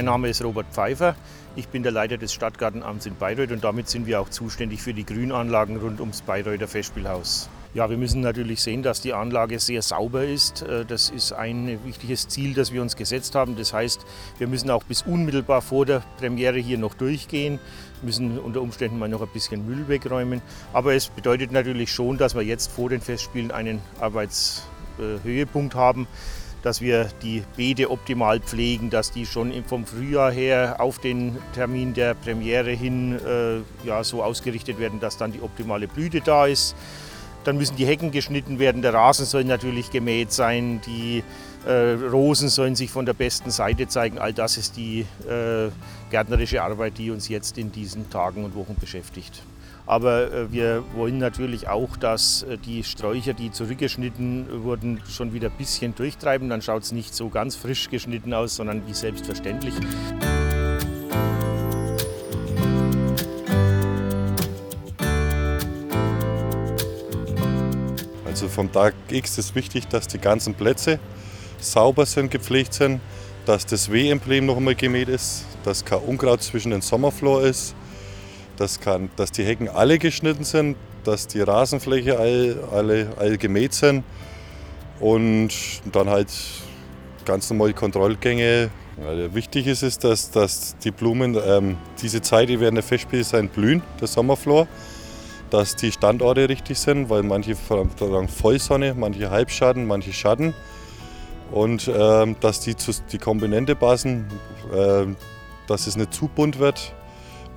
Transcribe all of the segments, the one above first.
Mein Name ist Robert Pfeiffer. Ich bin der Leiter des Stadtgartenamts in Bayreuth und damit sind wir auch zuständig für die Grünanlagen rund ums Bayreuther Festspielhaus. Ja, wir müssen natürlich sehen, dass die Anlage sehr sauber ist. Äh, das ist ein wichtiges Ziel, das wir uns gesetzt haben. Das heißt, wir müssen auch bis unmittelbar vor der Premiere hier noch durchgehen, müssen unter Umständen mal noch ein bisschen Müll wegräumen. Aber es bedeutet natürlich schon, dass wir jetzt vor den Festspielen einen Arbeitshöhepunkt haben dass wir die Beete optimal pflegen, dass die schon vom Frühjahr her auf den Termin der Premiere hin äh, ja, so ausgerichtet werden, dass dann die optimale Blüte da ist. Dann müssen die Hecken geschnitten werden, der Rasen soll natürlich gemäht sein, die äh, Rosen sollen sich von der besten Seite zeigen. All das ist die äh, gärtnerische Arbeit, die uns jetzt in diesen Tagen und Wochen beschäftigt. Aber äh, wir wollen natürlich auch, dass äh, die Sträucher, die zurückgeschnitten wurden, schon wieder ein bisschen durchtreiben. Dann schaut es nicht so ganz frisch geschnitten aus, sondern wie selbstverständlich. Also vom Tag X ist wichtig, dass die ganzen Plätze sauber sind, gepflegt sind, dass das W-Emblem noch einmal gemäht ist, dass kein Unkraut zwischen den Sommerflor ist, das kann, dass die Hecken alle geschnitten sind, dass die Rasenfläche all, alle all gemäht sind und dann halt ganz normale Kontrollgänge. Ja, wichtig ist es, dass, dass die Blumen ähm, diese Zeit, die während der Festspiele sein, blühen, der Sommerflor, dass die Standorte richtig sind, weil manche verlangen Vollsonne, manche Halbschatten, manche Schatten und ähm, dass die, die Komponente passen, äh, dass es nicht zu bunt wird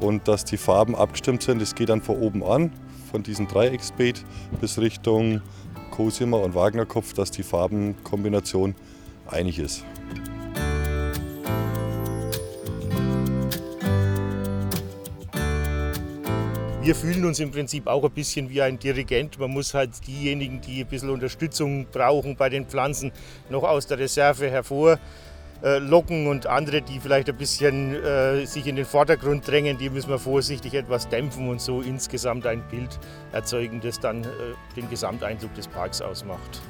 und dass die Farben abgestimmt sind. Das geht dann von oben an, von diesem Dreiecksbeet bis Richtung Cosima und Wagnerkopf, dass die Farbenkombination einig ist. Wir fühlen uns im Prinzip auch ein bisschen wie ein Dirigent. Man muss halt diejenigen, die ein bisschen Unterstützung brauchen bei den Pflanzen, noch aus der Reserve hervor äh, und andere, die vielleicht ein bisschen äh, sich in den Vordergrund drängen, die müssen wir vorsichtig etwas dämpfen und so insgesamt ein Bild erzeugen, das dann äh, den Gesamteindruck des Parks ausmacht.